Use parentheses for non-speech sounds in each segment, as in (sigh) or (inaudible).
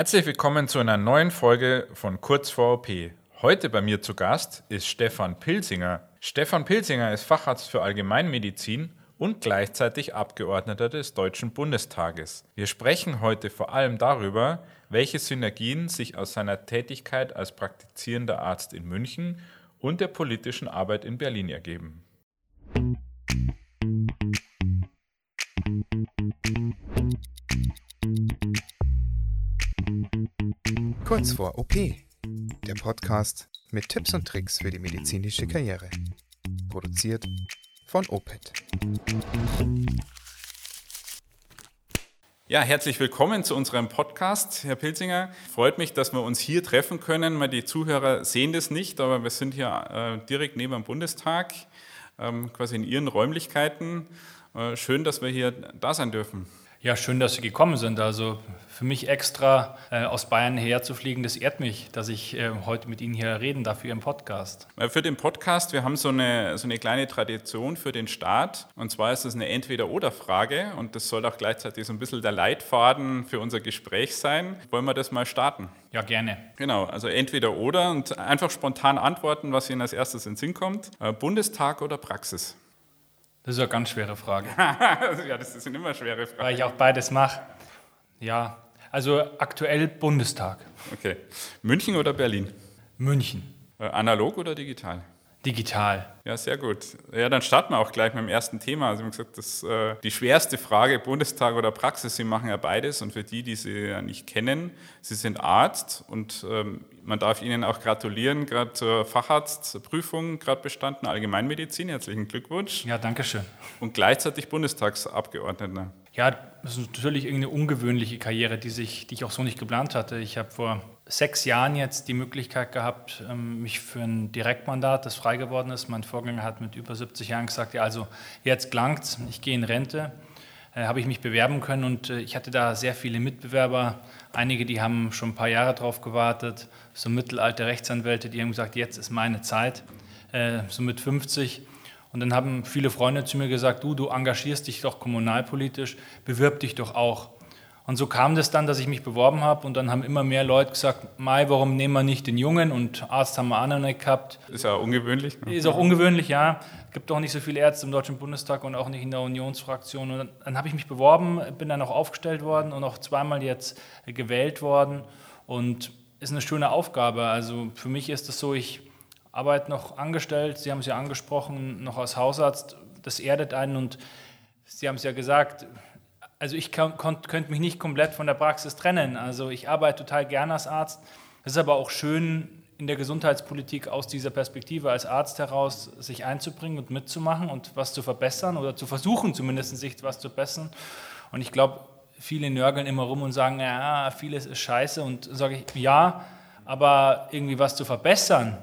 Herzlich willkommen zu einer neuen Folge von Kurz vor OP. Heute bei mir zu Gast ist Stefan Pilsinger. Stefan Pilsinger ist Facharzt für Allgemeinmedizin und gleichzeitig Abgeordneter des Deutschen Bundestages. Wir sprechen heute vor allem darüber, welche Synergien sich aus seiner Tätigkeit als praktizierender Arzt in München und der politischen Arbeit in Berlin ergeben. Kurz vor OP, der Podcast mit Tipps und Tricks für die medizinische Karriere. Produziert von OPET. Ja, herzlich willkommen zu unserem Podcast, Herr Pilzinger. Freut mich, dass wir uns hier treffen können. Die Zuhörer sehen das nicht, aber wir sind hier äh, direkt neben dem Bundestag, ähm, quasi in Ihren Räumlichkeiten. Äh, schön, dass wir hier da sein dürfen. Ja, schön, dass Sie gekommen sind. Also für mich extra äh, aus Bayern herzufliegen, das ehrt mich, dass ich äh, heute mit Ihnen hier reden darf für Ihren Podcast. Äh, für den Podcast, wir haben so eine, so eine kleine Tradition für den Start. Und zwar ist es eine Entweder-Oder-Frage und das soll auch gleichzeitig so ein bisschen der Leitfaden für unser Gespräch sein. Wollen wir das mal starten? Ja, gerne. Genau, also Entweder-Oder und einfach spontan antworten, was Ihnen als erstes in den Sinn kommt. Äh, Bundestag oder Praxis? Das ist eine ganz schwere Frage. (laughs) ja, das sind immer schwere Fragen. Weil ich auch beides mache. Ja, also aktuell Bundestag. Okay. München oder Berlin? München. Äh, analog oder digital? Digital. Ja, sehr gut. Ja, dann starten wir auch gleich mit dem ersten Thema. Also, wie gesagt, das, äh, die schwerste Frage, Bundestag oder Praxis, Sie machen ja beides. Und für die, die Sie ja nicht kennen, Sie sind Arzt und ähm, man darf Ihnen auch gratulieren, gerade zur Facharztprüfung, gerade bestanden, Allgemeinmedizin. Herzlichen Glückwunsch. Ja, danke schön. Und gleichzeitig Bundestagsabgeordneter. Ja, das ist natürlich eine ungewöhnliche Karriere, die, sich, die ich auch so nicht geplant hatte. Ich habe vor sechs Jahren jetzt die Möglichkeit gehabt, ähm, mich für ein Direktmandat, das frei geworden ist. Mein Vorgänger hat mit über 70 Jahren gesagt, ja, also jetzt langt's, ich gehe in Rente. Äh, habe ich mich bewerben können und äh, ich hatte da sehr viele Mitbewerber. Einige, die haben schon ein paar Jahre drauf gewartet, so mittelalte Rechtsanwälte, die haben gesagt, jetzt ist meine Zeit, äh, so mit 50. Und dann haben viele Freunde zu mir gesagt, du, du engagierst dich doch kommunalpolitisch, bewirb dich doch auch. Und so kam das dann, dass ich mich beworben habe und dann haben immer mehr Leute gesagt, Mai, warum nehmen wir nicht den Jungen? Und Arzt haben wir auch noch nicht gehabt. Ist ja ungewöhnlich. Ne? Ist auch ungewöhnlich, ja. Es gibt auch nicht so viele Ärzte im Deutschen Bundestag und auch nicht in der Unionsfraktion. Und dann, dann habe ich mich beworben, bin dann auch aufgestellt worden und auch zweimal jetzt gewählt worden. Und ist eine schöne Aufgabe. Also für mich ist es so, ich arbeite noch angestellt, Sie haben es ja angesprochen, noch als Hausarzt. Das erdet einen und Sie haben es ja gesagt, also ich könnte mich nicht komplett von der Praxis trennen. Also ich arbeite total gerne als Arzt. Es ist aber auch schön, in der Gesundheitspolitik aus dieser Perspektive als Arzt heraus sich einzubringen und mitzumachen und was zu verbessern oder zu versuchen, zumindest sich was zu bessern. Und ich glaube, viele nörgeln immer rum und sagen, ja, vieles ist scheiße. Und sage ich, ja, aber irgendwie was zu verbessern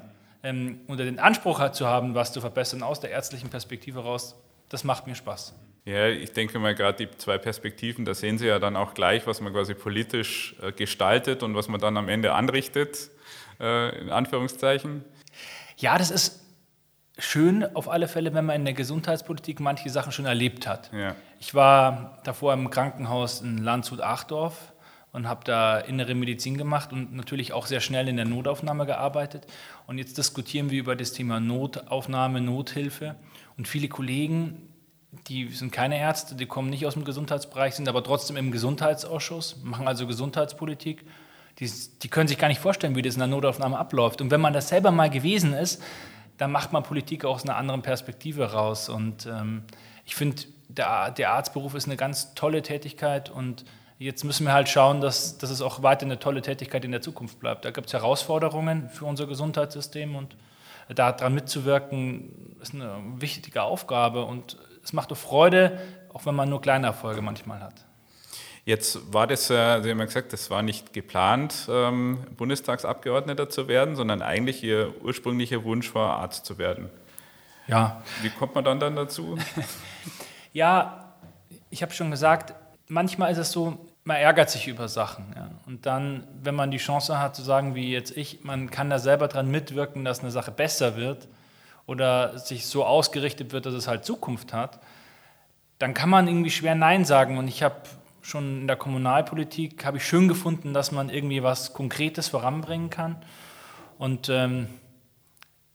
ähm, oder den Anspruch zu haben, was zu verbessern aus der ärztlichen Perspektive heraus, das macht mir Spaß. Ja, ich denke mal gerade die zwei Perspektiven, da sehen Sie ja dann auch gleich, was man quasi politisch äh, gestaltet und was man dann am Ende anrichtet, äh, in Anführungszeichen. Ja, das ist schön auf alle Fälle, wenn man in der Gesundheitspolitik manche Sachen schon erlebt hat. Ja. Ich war davor im Krankenhaus in Landshut-Achdorf und habe da innere Medizin gemacht und natürlich auch sehr schnell in der Notaufnahme gearbeitet. Und jetzt diskutieren wir über das Thema Notaufnahme, Nothilfe. Und viele Kollegen die sind keine Ärzte, die kommen nicht aus dem Gesundheitsbereich, sind aber trotzdem im Gesundheitsausschuss, machen also Gesundheitspolitik. Die, die können sich gar nicht vorstellen, wie das in der Notaufnahme abläuft. Und wenn man das selber mal gewesen ist, dann macht man Politik auch aus einer anderen Perspektive raus. Und ähm, ich finde, der, der Arztberuf ist eine ganz tolle Tätigkeit und jetzt müssen wir halt schauen, dass, dass es auch weiter eine tolle Tätigkeit in der Zukunft bleibt. Da gibt es Herausforderungen für unser Gesundheitssystem und daran mitzuwirken, ist eine wichtige Aufgabe und es macht doch Freude, auch wenn man nur kleine Erfolge manchmal hat. Jetzt war das, Sie haben ja gesagt, das war nicht geplant, ähm, Bundestagsabgeordneter zu werden, sondern eigentlich Ihr ursprünglicher Wunsch war, Arzt zu werden. Ja. Wie kommt man dann, dann dazu? (laughs) ja, ich habe schon gesagt, manchmal ist es so, man ärgert sich über Sachen. Ja. Und dann, wenn man die Chance hat zu sagen, wie jetzt ich, man kann da selber dran mitwirken, dass eine Sache besser wird, oder sich so ausgerichtet wird, dass es halt Zukunft hat, dann kann man irgendwie schwer Nein sagen. Und ich habe schon in der Kommunalpolitik habe ich schön gefunden, dass man irgendwie was Konkretes voranbringen kann. Und ähm,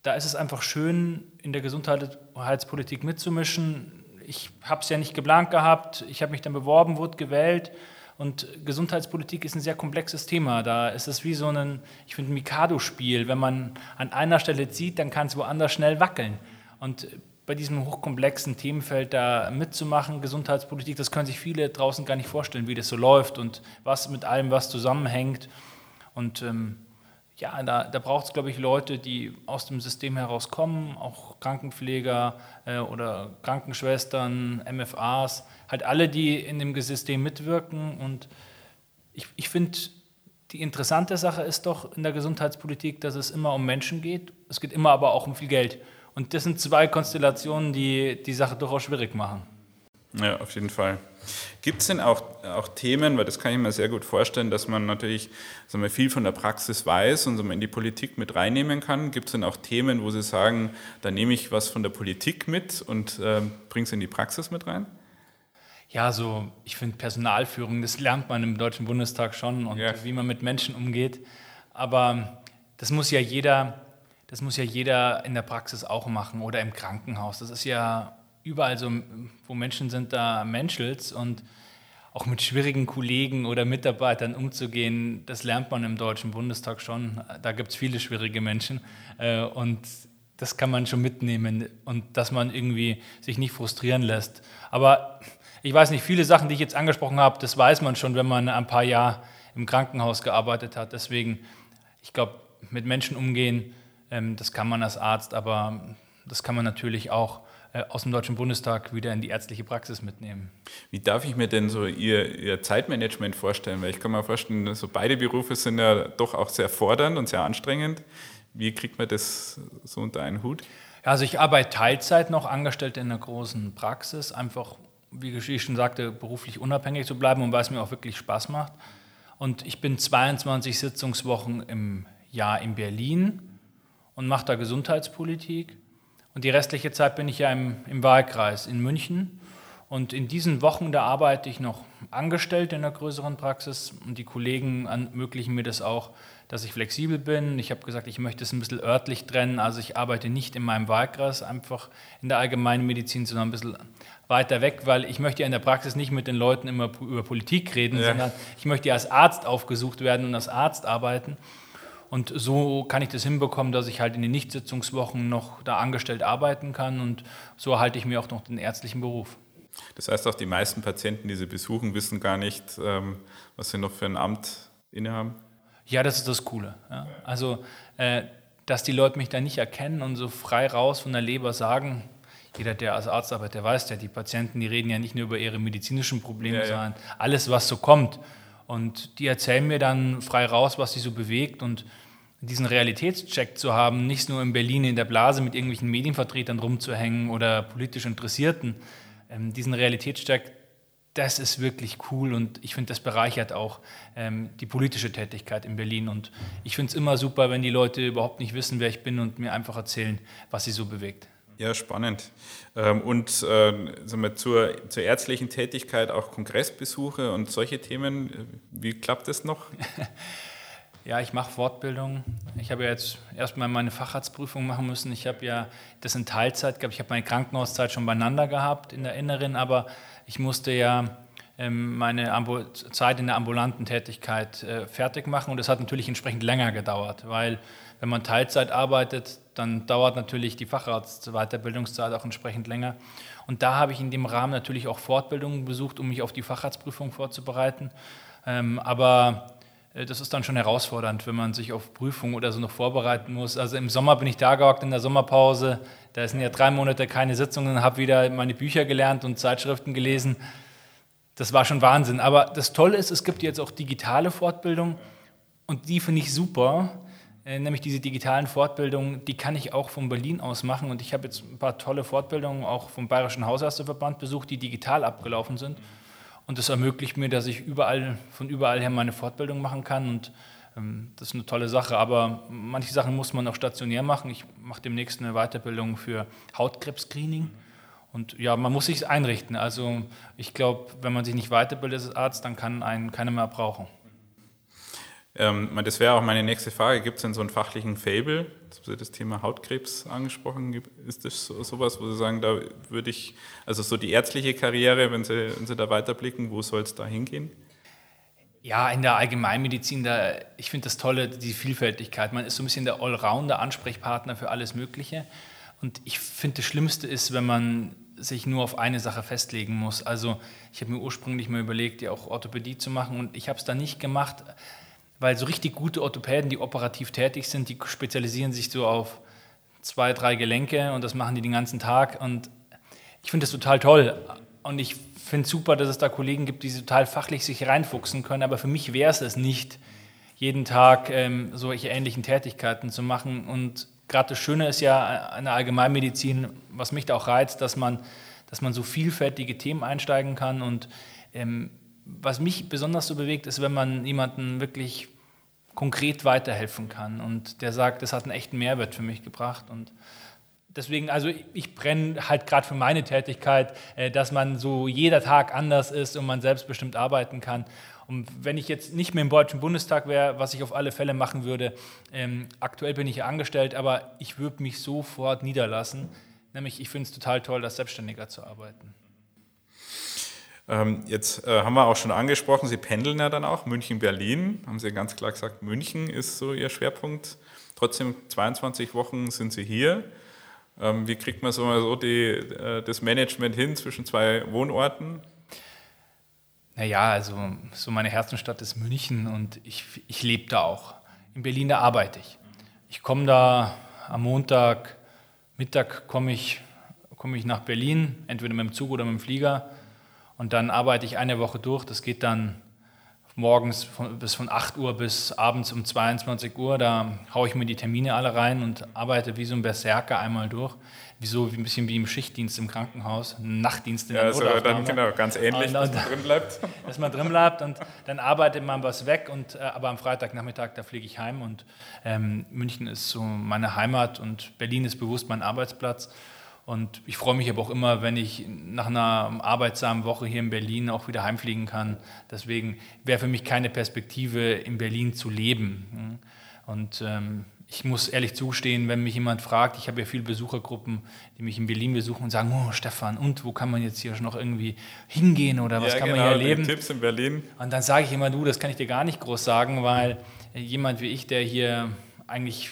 da ist es einfach schön, in der Gesundheitspolitik mitzumischen. Ich habe es ja nicht geplant gehabt, ich habe mich dann beworben, wurde gewählt. Und Gesundheitspolitik ist ein sehr komplexes Thema. Da ist es wie so ein, ich finde, Mikado-Spiel. Wenn man an einer Stelle zieht, dann kann es woanders schnell wackeln. Und bei diesem hochkomplexen Themenfeld da mitzumachen, Gesundheitspolitik, das können sich viele draußen gar nicht vorstellen, wie das so läuft und was mit allem, was zusammenhängt. Und ähm, ja, da, da braucht es, glaube ich, Leute, die aus dem System herauskommen, auch Krankenpfleger äh, oder Krankenschwestern, MFAs, halt alle, die in dem System mitwirken. Und ich, ich finde, die interessante Sache ist doch in der Gesundheitspolitik, dass es immer um Menschen geht. Es geht immer aber auch um viel Geld. Und das sind zwei Konstellationen, die die Sache durchaus schwierig machen. Ja, auf jeden Fall. Gibt es denn auch, auch Themen, weil das kann ich mir sehr gut vorstellen, dass man natürlich sagen wir, viel von der Praxis weiß und so in die Politik mit reinnehmen kann? Gibt es denn auch Themen, wo Sie sagen, da nehme ich was von der Politik mit und äh, bringe es in die Praxis mit rein? Ja, so, ich finde Personalführung, das lernt man im Deutschen Bundestag schon und ja. wie man mit Menschen umgeht. Aber das muss ja jeder das muss ja jeder in der Praxis auch machen oder im Krankenhaus. Das ist ja überall so, wo Menschen sind, da menschelt und auch mit schwierigen Kollegen oder Mitarbeitern umzugehen, das lernt man im Deutschen Bundestag schon. Da gibt es viele schwierige Menschen äh, und das kann man schon mitnehmen und dass man irgendwie sich nicht frustrieren lässt. Aber ich weiß nicht, viele Sachen, die ich jetzt angesprochen habe, das weiß man schon, wenn man ein paar Jahre im Krankenhaus gearbeitet hat. Deswegen, ich glaube, mit Menschen umgehen, ähm, das kann man als Arzt, aber das kann man natürlich auch aus dem Deutschen Bundestag wieder in die ärztliche Praxis mitnehmen. Wie darf ich mir denn so Ihr, Ihr Zeitmanagement vorstellen? Weil ich kann mir vorstellen, so beide Berufe sind ja doch auch sehr fordernd und sehr anstrengend. Wie kriegt man das so unter einen Hut? Also ich arbeite Teilzeit noch angestellt in einer großen Praxis, einfach, wie ich schon sagte, beruflich unabhängig zu bleiben und weil es mir auch wirklich Spaß macht. Und ich bin 22 Sitzungswochen im Jahr in Berlin und mache da Gesundheitspolitik. Und die restliche Zeit bin ich ja im, im Wahlkreis in München. Und in diesen Wochen, da arbeite ich noch angestellt in einer größeren Praxis und die Kollegen ermöglichen mir das auch, dass ich flexibel bin. Ich habe gesagt, ich möchte es ein bisschen örtlich trennen. Also ich arbeite nicht in meinem Wahlkreis einfach in der allgemeinen Medizin, sondern ein bisschen weiter weg, weil ich möchte ja in der Praxis nicht mit den Leuten immer über Politik reden, ja. sondern ich möchte ja als Arzt aufgesucht werden und als Arzt arbeiten. Und so kann ich das hinbekommen, dass ich halt in den Nichtsitzungswochen noch da angestellt arbeiten kann und so erhalte ich mir auch noch den ärztlichen Beruf. Das heißt, auch die meisten Patienten, die Sie besuchen, wissen gar nicht, ähm, was sie noch für ein Amt innehaben? Ja, das ist das Coole. Ja. Also, äh, dass die Leute mich da nicht erkennen und so frei raus von der Leber sagen, jeder, der als Arzt arbeitet, der weiß ja, die Patienten, die reden ja nicht nur über ihre medizinischen Probleme, ja, ja. sondern alles, was so kommt. Und die erzählen mir dann frei raus, was sie so bewegt und diesen Realitätscheck zu haben, nicht nur in Berlin in der Blase mit irgendwelchen Medienvertretern rumzuhängen oder politisch Interessierten, ähm, diesen Realitätscheck, das ist wirklich cool und ich finde, das bereichert auch ähm, die politische Tätigkeit in Berlin. Und ich finde es immer super, wenn die Leute überhaupt nicht wissen, wer ich bin und mir einfach erzählen, was sie so bewegt. Ja, spannend. Ähm, und wir, zur, zur ärztlichen Tätigkeit auch Kongressbesuche und solche Themen, wie klappt das noch? (laughs) Ja, ich mache Fortbildung. Ich habe ja jetzt erstmal meine Facharztprüfung machen müssen. Ich habe ja das in Teilzeit gehabt. Ich habe meine Krankenhauszeit schon beieinander gehabt in der Inneren, aber ich musste ja ähm, meine Ambu Zeit in der ambulanten Tätigkeit äh, fertig machen und das hat natürlich entsprechend länger gedauert, weil wenn man Teilzeit arbeitet, dann dauert natürlich die Facharztweiterbildungszeit auch entsprechend länger. Und da habe ich in dem Rahmen natürlich auch Fortbildungen besucht, um mich auf die Facharztprüfung vorzubereiten. Ähm, aber äh, das ist dann schon herausfordernd, wenn man sich auf Prüfungen oder so noch vorbereiten muss. Also im Sommer bin ich da gehockt in der Sommerpause, da sind ja drei Monate keine Sitzungen, habe wieder meine Bücher gelernt und Zeitschriften gelesen. Das war schon Wahnsinn. Aber das Tolle ist, es gibt jetzt auch digitale Fortbildung und die finde ich super. Äh, nämlich diese digitalen Fortbildungen, die kann ich auch von Berlin aus machen. Und ich habe jetzt ein paar tolle Fortbildungen auch vom Bayerischen Hausärzteverband besucht, die digital abgelaufen sind. Und das ermöglicht mir, dass ich überall, von überall her meine Fortbildung machen kann. Und ähm, das ist eine tolle Sache. Aber manche Sachen muss man auch stationär machen. Ich mache demnächst eine Weiterbildung für Hautkrebs-Screening. Und ja, man muss sich einrichten. Also ich glaube, wenn man sich nicht weiterbildet als Arzt, dann kann einen keiner mehr brauchen. Ähm, das wäre auch meine nächste Frage. Gibt es denn so einen fachlichen Fable? Jetzt haben Sie das Thema Hautkrebs angesprochen. Ist das so, sowas, wo Sie sagen, da würde ich, also so die ärztliche Karriere, wenn Sie, wenn Sie da weiterblicken, wo soll es da hingehen? Ja, in der Allgemeinmedizin, da, ich finde das Tolle, die Vielfältigkeit. Man ist so ein bisschen der Allrounder, Ansprechpartner für alles Mögliche. Und ich finde, das Schlimmste ist, wenn man sich nur auf eine Sache festlegen muss. Also ich habe mir ursprünglich mal überlegt, ja auch Orthopädie zu machen und ich habe es dann nicht gemacht, weil so richtig gute Orthopäden, die operativ tätig sind, die spezialisieren sich so auf zwei, drei Gelenke und das machen die den ganzen Tag. Und ich finde das total toll. Und ich finde super, dass es da Kollegen gibt, die total fachlich sich reinfuchsen können, aber für mich wäre es es nicht, jeden Tag ähm, solche ähnlichen Tätigkeiten zu machen. Und gerade das Schöne ist ja an der Allgemeinmedizin, was mich da auch reizt, dass man, dass man so vielfältige Themen einsteigen kann. Und ähm, was mich besonders so bewegt, ist, wenn man jemanden wirklich konkret weiterhelfen kann und der sagt, das hat einen echten Mehrwert für mich gebracht und deswegen, also ich brenne halt gerade für meine Tätigkeit, äh, dass man so jeder Tag anders ist und man selbstbestimmt arbeiten kann. Und wenn ich jetzt nicht mehr im Deutschen Bundestag wäre, was ich auf alle Fälle machen würde, ähm, aktuell bin ich ja angestellt, aber ich würde mich sofort niederlassen. Nämlich, ich finde es total toll, als Selbstständiger zu arbeiten. Ähm, jetzt äh, haben wir auch schon angesprochen, Sie pendeln ja dann auch, München-Berlin, haben Sie ganz klar gesagt, München ist so Ihr Schwerpunkt. Trotzdem 22 Wochen sind Sie hier. Ähm, wie kriegt man so, so die, äh, das Management hin zwischen zwei Wohnorten? Naja, also so meine Herzenstadt ist München und ich, ich lebe da auch. In Berlin, da arbeite ich. Ich komme da am Montag, Mittag komme ich, komme ich nach Berlin, entweder mit dem Zug oder mit dem Flieger und dann arbeite ich eine Woche durch. Das geht dann morgens von, bis von 8 Uhr bis abends um 22 Uhr. Da haue ich mir die Termine alle rein und arbeite wie so ein Berserker einmal durch. Wie so ein bisschen wie im Schichtdienst im Krankenhaus, Nachtdienst in der ja, also dann genau, ganz ähnlich, und, dass man drin bleibt. (laughs) Dass man drin bleibt und dann arbeitet man was weg. Und, äh, aber am Freitagnachmittag, da fliege ich heim und ähm, München ist so meine Heimat und Berlin ist bewusst mein Arbeitsplatz. Und ich freue mich aber auch immer, wenn ich nach einer arbeitsamen Woche hier in Berlin auch wieder heimfliegen kann. Deswegen wäre für mich keine Perspektive, in Berlin zu leben. Und ähm, ich muss ehrlich zugestehen, wenn mich jemand fragt, ich habe ja viele Besuchergruppen, die mich in Berlin besuchen und sagen, oh Stefan, und wo kann man jetzt hier noch irgendwie hingehen oder was ja, kann genau, man hier erleben? Tipps in Berlin. Und dann sage ich immer, du, das kann ich dir gar nicht groß sagen, weil jemand wie ich, der hier eigentlich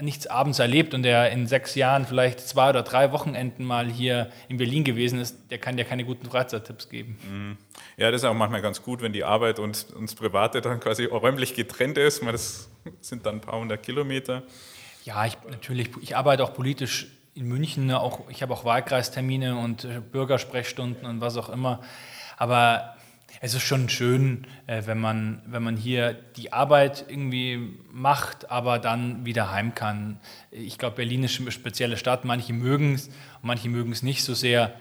nichts abends erlebt und der in sechs Jahren vielleicht zwei oder drei Wochenenden mal hier in Berlin gewesen ist, der kann ja keine guten Freizeittipps geben. Mhm. Ja, das ist auch manchmal ganz gut, wenn die Arbeit und das Private dann quasi räumlich getrennt ist. Das sind dann ein paar hundert Kilometer. Ja, ich, natürlich, ich arbeite auch politisch in München, auch, ich habe auch Wahlkreistermine und äh, Bürgersprechstunden und was auch immer. Aber es ist schon schön, äh, wenn, man, wenn man hier die Arbeit irgendwie macht, aber dann wieder heim kann. Ich glaube, Berlin ist eine spezielle Stadt. Manche mögen es, manche mögen es nicht so sehr.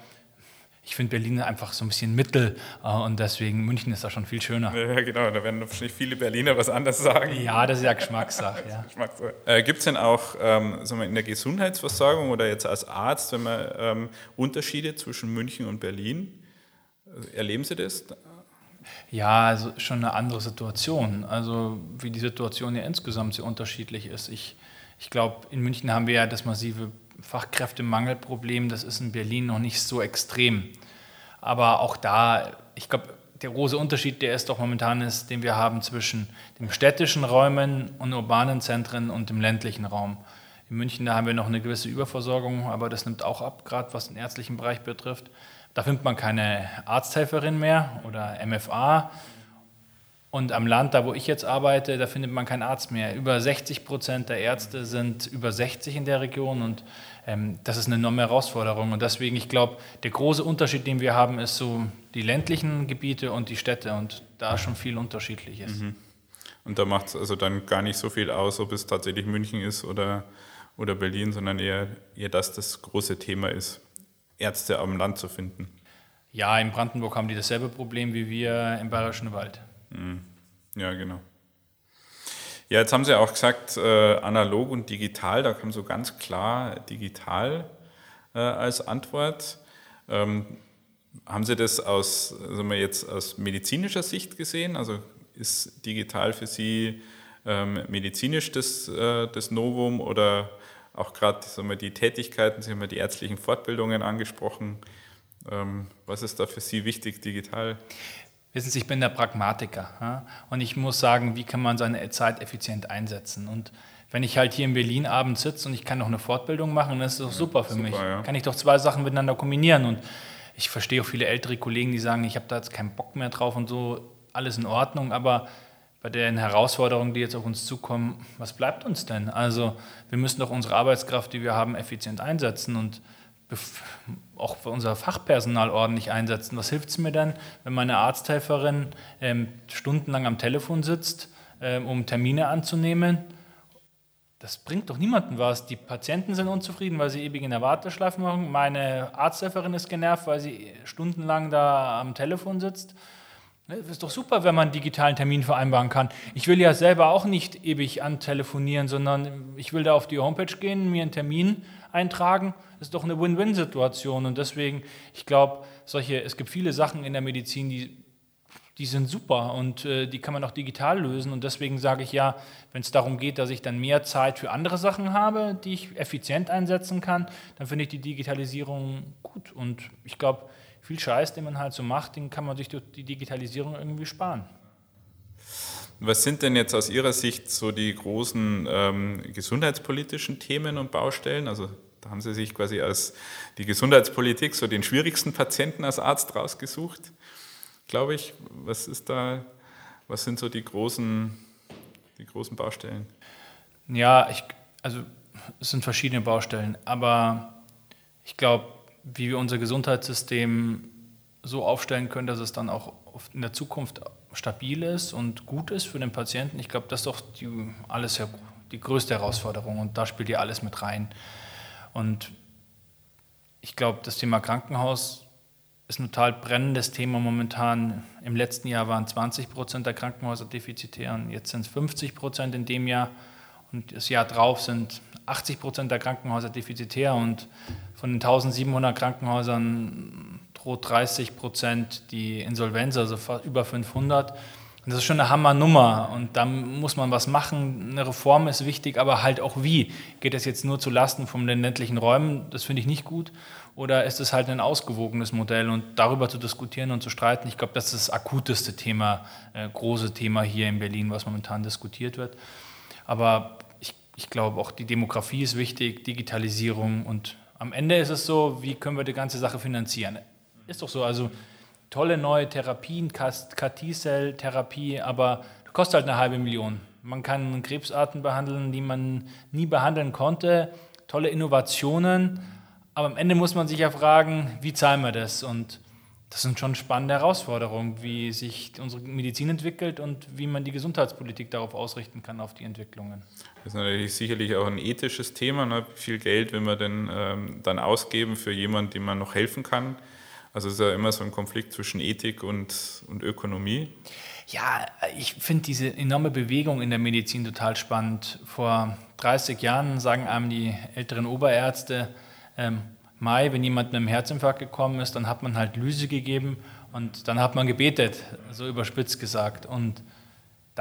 Ich finde Berlin einfach so ein bisschen Mittel äh, und deswegen München ist da schon viel schöner. Ja, genau, da werden wahrscheinlich viele Berliner was anderes sagen. Ja, das ist ja Geschmackssache. Ja. (laughs) Äh, Gibt es denn auch ähm, sagen wir, in der Gesundheitsversorgung oder jetzt als Arzt, wenn man ähm, Unterschiede zwischen München und Berlin? Erleben Sie das? Ja, also schon eine andere Situation. Also wie die Situation ja insgesamt sehr unterschiedlich ist. Ich, ich glaube, in München haben wir ja das massive Fachkräftemangelproblem. Das ist in Berlin noch nicht so extrem. Aber auch da, ich glaube, der große Unterschied, der ist doch momentan ist, den wir haben zwischen den städtischen Räumen und urbanen Zentren und dem ländlichen Raum. In München, da haben wir noch eine gewisse Überversorgung, aber das nimmt auch ab, gerade was den ärztlichen Bereich betrifft. Da findet man keine Arzthelferin mehr oder MFA. Und am Land, da wo ich jetzt arbeite, da findet man keinen Arzt mehr. Über 60 Prozent der Ärzte sind über 60 in der Region und ähm, das ist eine enorme Herausforderung. Und deswegen, ich glaube, der große Unterschied, den wir haben, ist so die ländlichen Gebiete und die Städte und da schon viel unterschiedlich ist. Mhm. Und da macht es also dann gar nicht so viel aus, ob es tatsächlich München ist oder, oder Berlin, sondern eher, eher, dass das große Thema ist. Ärzte am Land zu finden. Ja, in Brandenburg haben die dasselbe Problem wie wir im Bayerischen Wald. Mhm. Ja, genau. Ja, jetzt haben Sie auch gesagt, äh, analog und digital, da kam so ganz klar digital. äh, als Antwort. Ähm, haben Sie das aus, sagen wir jetzt aus medizinischer Sicht gesehen? Also ist digital für Sie ähm, medizinisch das, äh, das Novum oder auch gerade die Tätigkeiten, Sie haben ja die ärztlichen Fortbildungen angesprochen. Ähm, was ist da für Sie wichtig digital? Wissen Sie, ich bin der Pragmatiker ja? und ich muss sagen, wie kann man seine Zeit effizient einsetzen? Und wenn ich halt hier in Berlin abends sitze und ich kann noch eine Fortbildung machen, dann ist das doch super für super, mich. Ja. Kann ich doch zwei Sachen miteinander kombinieren. Und ich verstehe auch viele ältere Kollegen, die sagen, ich habe da jetzt keinen Bock mehr drauf und so, alles in Ordnung, aber bei den Herausforderungen, die jetzt auf uns zukommen, was bleibt uns denn? Also wir müssen doch unsere Arbeitskraft, die wir haben, effizient einsetzen und auch unser Fachpersonal ordentlich einsetzen. Was hilft es mir denn, wenn meine Arzthelferin ähm, stundenlang am Telefon sitzt, ähm, um Termine anzunehmen? Das bringt doch niemandem was. Die Patienten sind unzufrieden, weil sie ewig in der Warteschleife machen. Meine Arzthelferin ist genervt, weil sie stundenlang da am Telefon sitzt. Es ist doch super, wenn man einen digitalen Termin vereinbaren kann. Ich will ja selber auch nicht ewig antelefonieren, sondern ich will da auf die Homepage gehen, mir einen Termin eintragen. Das ist doch eine Win-Win-Situation. Und deswegen, ich glaube, solche, es gibt viele Sachen in der Medizin, die, die sind super und äh, die kann man auch digital lösen. Und deswegen sage ich ja, wenn es darum geht, dass ich dann mehr Zeit für andere Sachen habe, die ich effizient einsetzen kann, dann finde ich die Digitalisierung gut. Und ich glaube, viel Scheiß, den man halt so macht, den kann man sich durch die Digitalisierung irgendwie sparen. Was sind denn jetzt aus Ihrer Sicht so die großen ähm, gesundheitspolitischen Themen und Baustellen? Also da haben Sie sich quasi als die Gesundheitspolitik so den schwierigsten Patienten als Arzt rausgesucht, glaube ich. Was ist da, was sind so die großen, die großen Baustellen? Ja, ich, also es sind verschiedene Baustellen, aber ich glaube, wie wir unser Gesundheitssystem so aufstellen können, dass es dann auch in der Zukunft stabil ist und gut ist für den Patienten. Ich glaube, das ist doch die, alles die größte Herausforderung und da spielt ja alles mit rein. Und ich glaube, das Thema Krankenhaus ist ein total brennendes Thema momentan. Im letzten Jahr waren 20 Prozent der Krankenhäuser defizitär und jetzt sind es 50 Prozent in dem Jahr. Und das Jahr drauf sind 80 Prozent der Krankenhäuser defizitär und von den 1700 Krankenhäusern droht 30 Prozent die Insolvenz, also über 500. Und das ist schon eine Hammernummer und da muss man was machen. Eine Reform ist wichtig, aber halt auch wie. Geht das jetzt nur zu Lasten von den ländlichen Räumen? Das finde ich nicht gut. Oder ist es halt ein ausgewogenes Modell und darüber zu diskutieren und zu streiten? Ich glaube, das ist das akuteste Thema, äh, große Thema hier in Berlin, was momentan diskutiert wird. Aber ich, glaube auch die Demografie ist wichtig, Digitalisierung und am Ende ist es so, wie können wir die ganze Sache finanzieren? Ist doch so, also tolle neue Therapien, CAR-T-Cell-Therapie, aber kostet halt eine halbe Million. Man kann Krebsarten behandeln, die man nie behandeln konnte, tolle Innovationen, aber am Ende muss man sich ja fragen, wie zahlen wir das? Und das sind schon spannende Herausforderungen, wie sich unsere Medizin entwickelt und wie man die Gesundheitspolitik darauf ausrichten kann, auf die Entwicklungen. Das ist natürlich sicherlich auch ein ethisches Thema. Ne? Viel Geld will man denn ähm, dann ausgeben für jemanden, dem man noch helfen kann. Also es ist ja immer so ein Konflikt zwischen Ethik und, und Ökonomie. Ja, ich finde diese enorme Bewegung in der Medizin total spannend. Vor 30 Jahren sagen einem die älteren Oberärzte, ähm, Mai, wenn jemand mit einem Herzinfarkt gekommen ist, dann hat man halt Lyse gegeben und dann hat man gebetet, so überspitzt gesagt. Und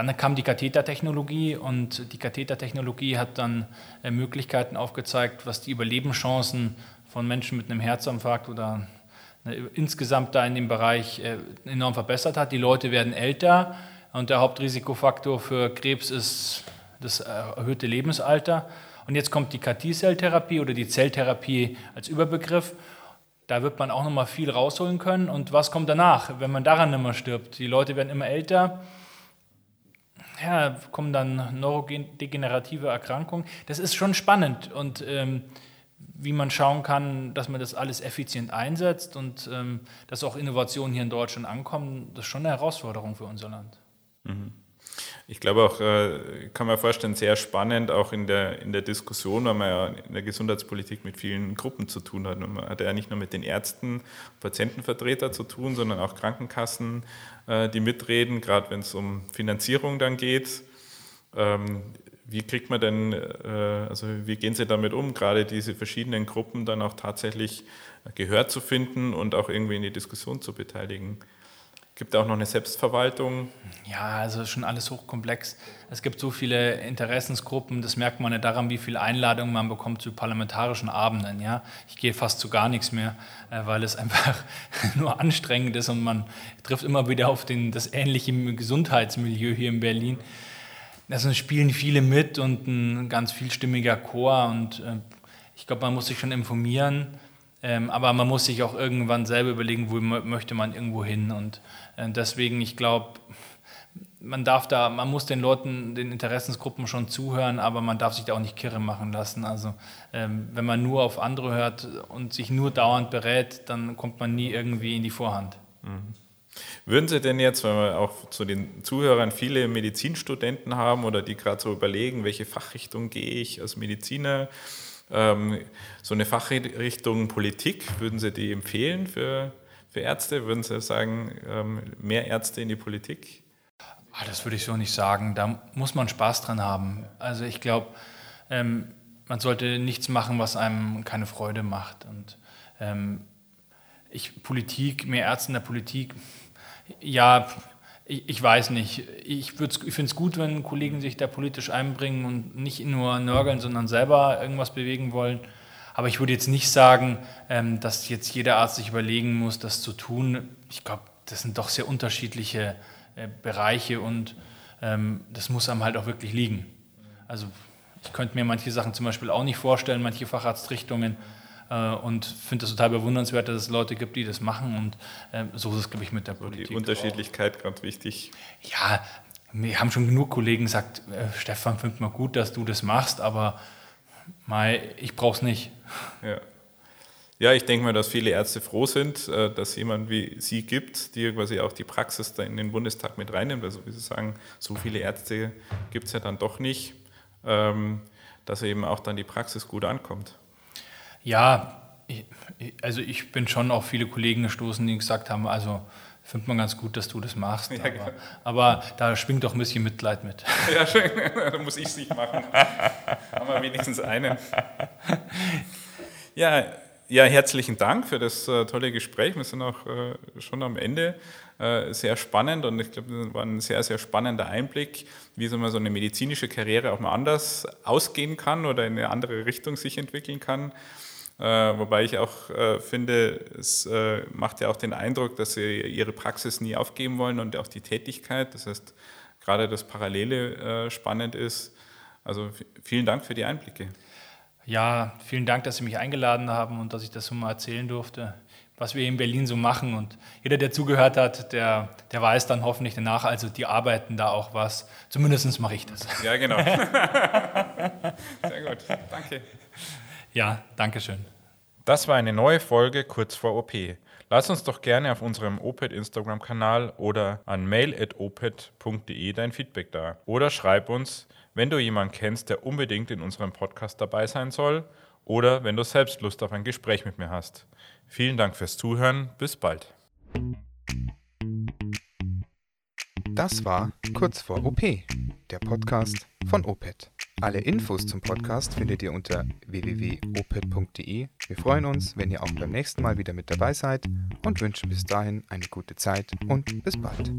dann kam die Kathetertechnologie und die Kathetertechnologie hat dann äh, Möglichkeiten aufgezeigt, was die Überlebenschancen von Menschen mit einem Herzinfarkt oder äh, insgesamt da in dem Bereich äh, enorm verbessert hat. Die Leute werden älter und der Hauptrisikofaktor für Krebs ist das erhöhte Lebensalter. Und jetzt kommt die KT-Zelltherapie oder die Zelltherapie als Überbegriff. Da wird man auch nochmal viel rausholen können. Und was kommt danach, wenn man daran immer stirbt? Die Leute werden immer älter. Ja, kommen dann neurodegenerative Erkrankungen. Das ist schon spannend. Und ähm, wie man schauen kann, dass man das alles effizient einsetzt und ähm, dass auch Innovationen hier in Deutschland ankommen, das ist schon eine Herausforderung für unser Land. Mhm. Ich glaube auch, äh, kann man vorstellen, sehr spannend auch in der, in der Diskussion, weil man ja in der Gesundheitspolitik mit vielen Gruppen zu tun hat. Und man hat ja nicht nur mit den Ärzten, Patientenvertreter zu tun, sondern auch Krankenkassen, äh, die mitreden, gerade wenn es um Finanzierung dann geht. Ähm, wie kriegt man denn, äh, also wie gehen Sie damit um, gerade diese verschiedenen Gruppen dann auch tatsächlich Gehör zu finden und auch irgendwie in die Diskussion zu beteiligen? Gibt auch noch eine Selbstverwaltung? Ja, also schon alles hochkomplex. Es gibt so viele Interessensgruppen, das merkt man ja daran, wie viele Einladungen man bekommt zu parlamentarischen Abenden. Ja? Ich gehe fast zu gar nichts mehr, äh, weil es (laughs) einfach nur anstrengend ist und man trifft immer wieder auf den, das ähnliche Gesundheitsmilieu hier in Berlin. Also spielen viele mit und ein ganz vielstimmiger Chor und äh, ich glaube, man muss sich schon informieren ähm, aber man muss sich auch irgendwann selber überlegen, wo möchte man irgendwo hin. Und deswegen, ich glaube, man darf da, man muss den Leuten, den Interessensgruppen schon zuhören, aber man darf sich da auch nicht kirre machen lassen. Also ähm, wenn man nur auf andere hört und sich nur dauernd berät, dann kommt man nie irgendwie in die Vorhand. Mhm. Würden Sie denn jetzt, wenn wir auch zu den Zuhörern viele Medizinstudenten haben oder die gerade so überlegen, welche Fachrichtung gehe ich als Mediziner, ähm, so eine Fachrichtung Politik, würden Sie die empfehlen für, für Ärzte? Würden Sie sagen, ähm, mehr Ärzte in die Politik? Ah, das würde ich so nicht sagen. Da muss man Spaß dran haben. Also ich glaube, ähm, man sollte nichts machen, was einem keine Freude macht. Und ähm, ich, Politik, mehr Ärzte in der Politik, ja, ich, ich weiß nicht. Ich, ich finde es gut, wenn Kollegen sich da politisch einbringen und nicht nur nörgeln, sondern selber irgendwas bewegen wollen. Aber ich würde jetzt nicht sagen, ähm, dass jetzt jeder Arzt sich überlegen muss, das zu tun. Ich glaube, das sind doch sehr unterschiedliche äh, Bereiche und ähm, das muss einem halt auch wirklich liegen. Also ich könnte mir manche Sachen zum Beispiel auch nicht vorstellen, manche Facharztrichtungen. Äh, und finde es total bewundernswert, dass es Leute gibt, die das machen und äh, so ist es, glaube ich, mit der Politik. Die Unterschiedlichkeit ganz wichtig. Ja, wir haben schon genug Kollegen gesagt, äh, Stefan, findet man gut, dass du das machst, aber Mai, ich brauche es nicht. Ja. Ja, ich denke mal, dass viele Ärzte froh sind, dass jemand wie Sie gibt, die quasi auch die Praxis da in den Bundestag mit reinnimmt. Also wie Sie sagen, so viele Ärzte gibt es ja dann doch nicht, ähm, dass eben auch dann die Praxis gut ankommt. Ja, also ich bin schon auf viele Kollegen gestoßen, die gesagt haben, also findet man ganz gut, dass du das machst. Ja, aber, genau. aber, da schwingt doch ein bisschen Mitleid mit. Ja, schön. (laughs) da muss ich es nicht machen. (laughs) Haben wir wenigstens einen. Ja, ja, herzlichen Dank für das äh, tolle Gespräch. Wir sind auch äh, schon am Ende. Äh, sehr spannend und ich glaube, das war ein sehr, sehr spannender Einblick, wie so, mal so eine medizinische Karriere auch mal anders ausgehen kann oder in eine andere Richtung sich entwickeln kann. Äh, wobei ich auch äh, finde, es äh, macht ja auch den Eindruck, dass sie ihre Praxis nie aufgeben wollen und auch die Tätigkeit. Das heißt, gerade das Parallele spannend ist. Also vielen Dank für die Einblicke. Ja, vielen Dank, dass Sie mich eingeladen haben und dass ich das so mal erzählen durfte, was wir in Berlin so machen. Und jeder, der zugehört hat, der, der weiß dann hoffentlich danach, also die arbeiten da auch was. Zumindest mache ich das. Ja, genau. (laughs) Sehr gut, danke. Ja, danke schön. Das war eine neue Folge kurz vor OP. Lass uns doch gerne auf unserem OPED Instagram-Kanal oder an mail.oped.de dein Feedback da. Oder schreib uns, wenn du jemanden kennst, der unbedingt in unserem Podcast dabei sein soll oder wenn du selbst Lust auf ein Gespräch mit mir hast. Vielen Dank fürs Zuhören. Bis bald. Das war Kurz vor OP, der Podcast von OPED. Alle Infos zum Podcast findet ihr unter www.oped.de. Wir freuen uns, wenn ihr auch beim nächsten Mal wieder mit dabei seid und wünschen bis dahin eine gute Zeit und bis bald.